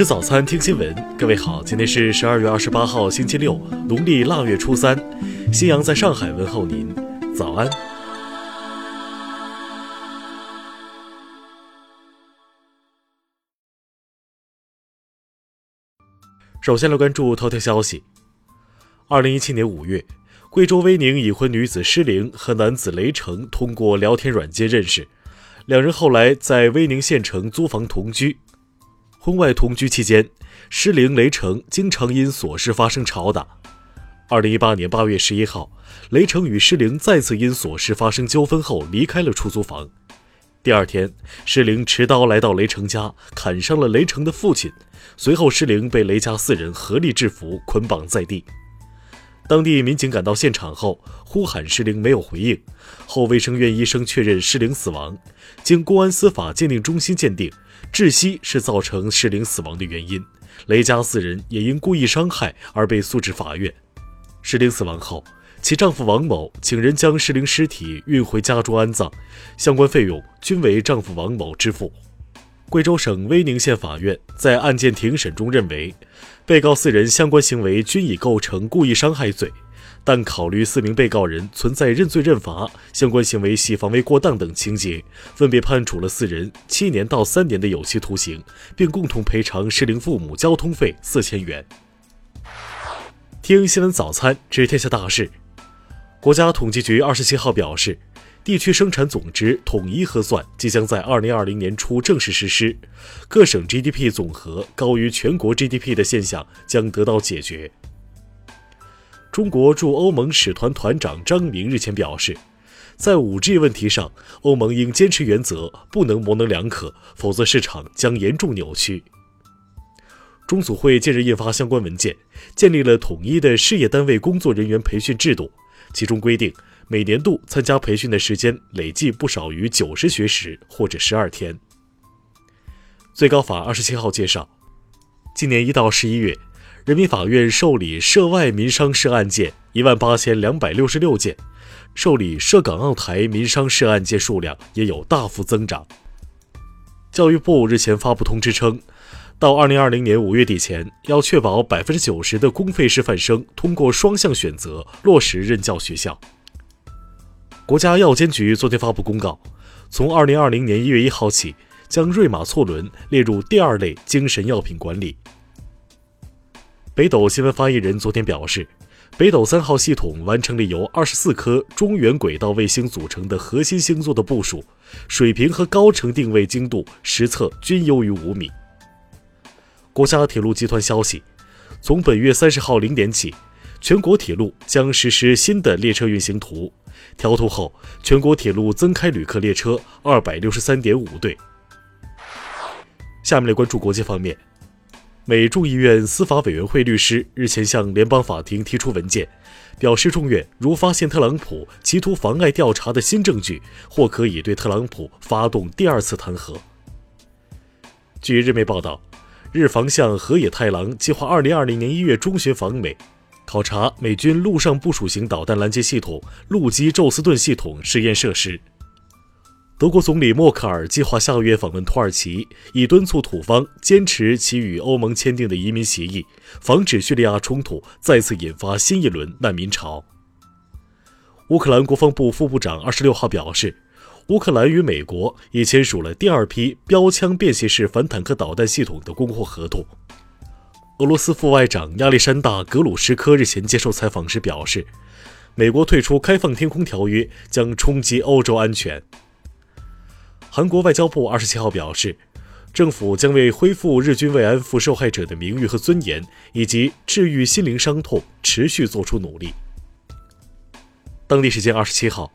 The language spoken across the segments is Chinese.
吃早餐，听新闻。各位好，今天是十二月二十八号，星期六，农历腊月初三。新阳在上海问候您，早安。首先来关注头条消息。二零一七年五月，贵州威宁已婚女子施玲和男子雷成通过聊天软件认识，两人后来在威宁县城租房同居。婚外同居期间，施玲、雷成经常因琐事发生吵打。二零一八年八月十一号，雷成与施玲再次因琐事发生纠纷后离开了出租房。第二天，施玲持刀来到雷成家，砍伤了雷成的父亲。随后，施玲被雷家四人合力制服，捆绑在地。当地民警赶到现场后，呼喊施玲没有回应。后卫生院医生确认施玲死亡。经公安司法鉴定中心鉴定，窒息是造成石玲死亡的原因。雷家四人也因故意伤害而被诉至法院。石玲死亡后。其丈夫王某请人将石玲尸体运回家中安葬，相关费用均为丈夫王某支付。贵州省威宁县法院在案件庭审中认为，被告四人相关行为均已构成故意伤害罪，但考虑四名被告人存在认罪认罚、相关行为系防卫过当等情节，分别判处了四人七年到三年的有期徒刑，并共同赔偿石玲父母交通费四千元。听新闻早餐知天下大事。国家统计局二十七号表示，地区生产总值统一核算即将在二零二零年初正式实施，各省 GDP 总和高于全国 GDP 的现象将得到解决。中国驻欧盟使团团长张明日前表示，在五 G 问题上，欧盟应坚持原则，不能模棱两可，否则市场将严重扭曲。中组会近日印发相关文件，建立了统一的事业单位工作人员培训制度。其中规定，每年度参加培训的时间累计不少于九十学时或者十二天。最高法二十七号介绍，今年一到十一月，人民法院受理涉外民商事案件一万八千两百六十六件，受理涉港澳台民商事案件数量也有大幅增长。教育部日前发布通知称。到二零二零年五月底前，要确保百分之九十的公费师范生通过双向选择落实任教学校。国家药监局昨天发布公告，从二零二零年一月一号起，将瑞马唑仑列入第二类精神药品管理。北斗新闻发言人昨天表示，北斗三号系统完成了由二十四颗中原轨道卫星组成的核心星座的部署，水平和高程定位精度实测均优于五米。国家铁路集团消息，从本月三十号零点起，全国铁路将实施新的列车运行图。调图后，全国铁路增开旅客列车二百六十三点五对。下面来关注国际方面，美众议院司法委员会律师日前向联邦法庭提出文件，表示众院如发现特朗普企图妨碍调查的新证据，或可以对特朗普发动第二次弹劾。据日媒报道。日防相河野太郎计划二零二零年一月中旬访美，考察美军陆上部署型导弹拦截系统陆基宙斯盾系统试验设施。德国总理默克尔计划下个月访问土耳其，以敦促土方坚持其与欧盟签订的移民协议，防止叙利亚冲突再次引发新一轮难民潮。乌克兰国防部副部长二十六号表示。乌克兰与美国已签署了第二批标枪便携式反坦克导弹系统的供货合同。俄罗斯副外长亚历山大·格鲁什科日前接受采访时表示，美国退出开放天空条约将冲击欧洲安全。韩国外交部二十七号表示，政府将为恢复日军慰安妇受害者的名誉和尊严，以及治愈心灵伤痛，持续做出努力。当地时间二十七号。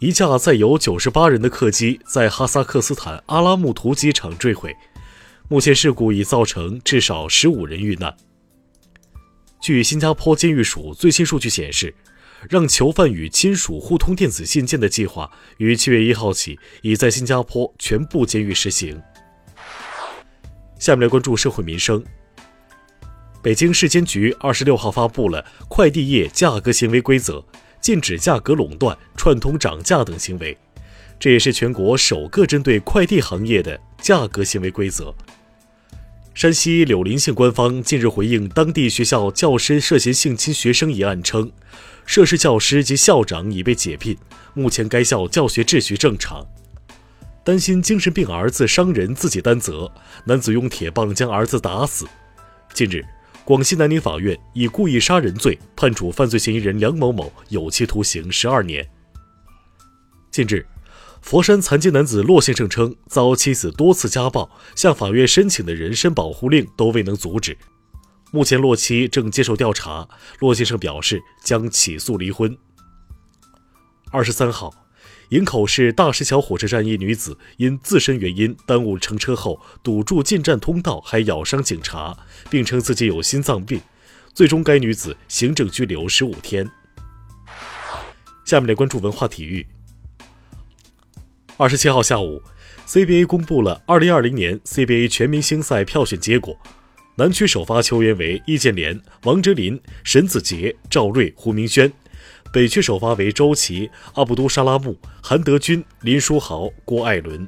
一架载有九十八人的客机在哈萨克斯坦阿拉木图机场坠毁，目前事故已造成至少十五人遇难。据新加坡监狱署最新数据显示，让囚犯与亲属互通电子信件的计划于七月一号起已在新加坡全部监狱实行。下面来关注社会民生。北京市监局二十六号发布了快递业价格行为规则。禁止价格垄断、串通涨价等行为，这也是全国首个针对快递行业的价格行为规则。山西柳林县官方近日回应当地学校教师涉嫌性侵学生一案称，涉事教师及校长已被解聘，目前该校教学秩序正常。担心精神病儿子伤人自己担责，男子用铁棒将儿子打死。近日，广西南宁法院以故意杀人罪判处犯罪嫌疑人梁某某有期徒刑十二年。近日。佛山残疾男子骆先生称，遭妻子多次家暴，向法院申请的人身保护令都未能阻止。目前，骆妻正接受调查。骆先生表示将起诉离婚。二十三号，营口市大石桥火车站一女子因自身原因耽误乘车后，堵住进站通道，还咬伤警察，并称自己有心脏病。最终，该女子行政拘留十五天。下面来关注文化体育。二十七号下午，CBA 公布了二零二零年 CBA 全明星赛票选结果。南区首发球员为易建联、王哲林、沈子杰、赵睿、胡明轩；北区首发为周琦、阿卜杜沙拉木、韩德君、林书豪、郭艾伦。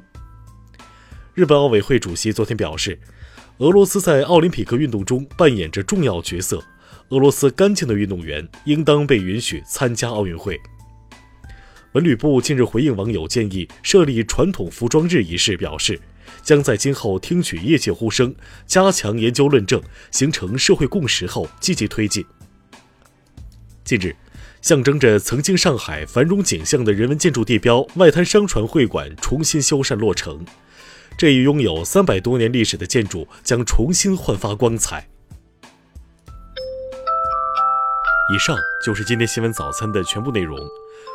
日本奥委会主席昨天表示，俄罗斯在奥林匹克运动中扮演着重要角色，俄罗斯干净的运动员应当被允许参加奥运会。文旅部近日回应网友建议设立传统服装日一事，表示将在今后听取业界呼声，加强研究论证，形成社会共识后积极推进。近日，象征着曾经上海繁荣景象的人文建筑地标外滩商船会馆重新修缮落成，这一拥有三百多年历史的建筑将重新焕发光彩。以上就是今天新闻早餐的全部内容。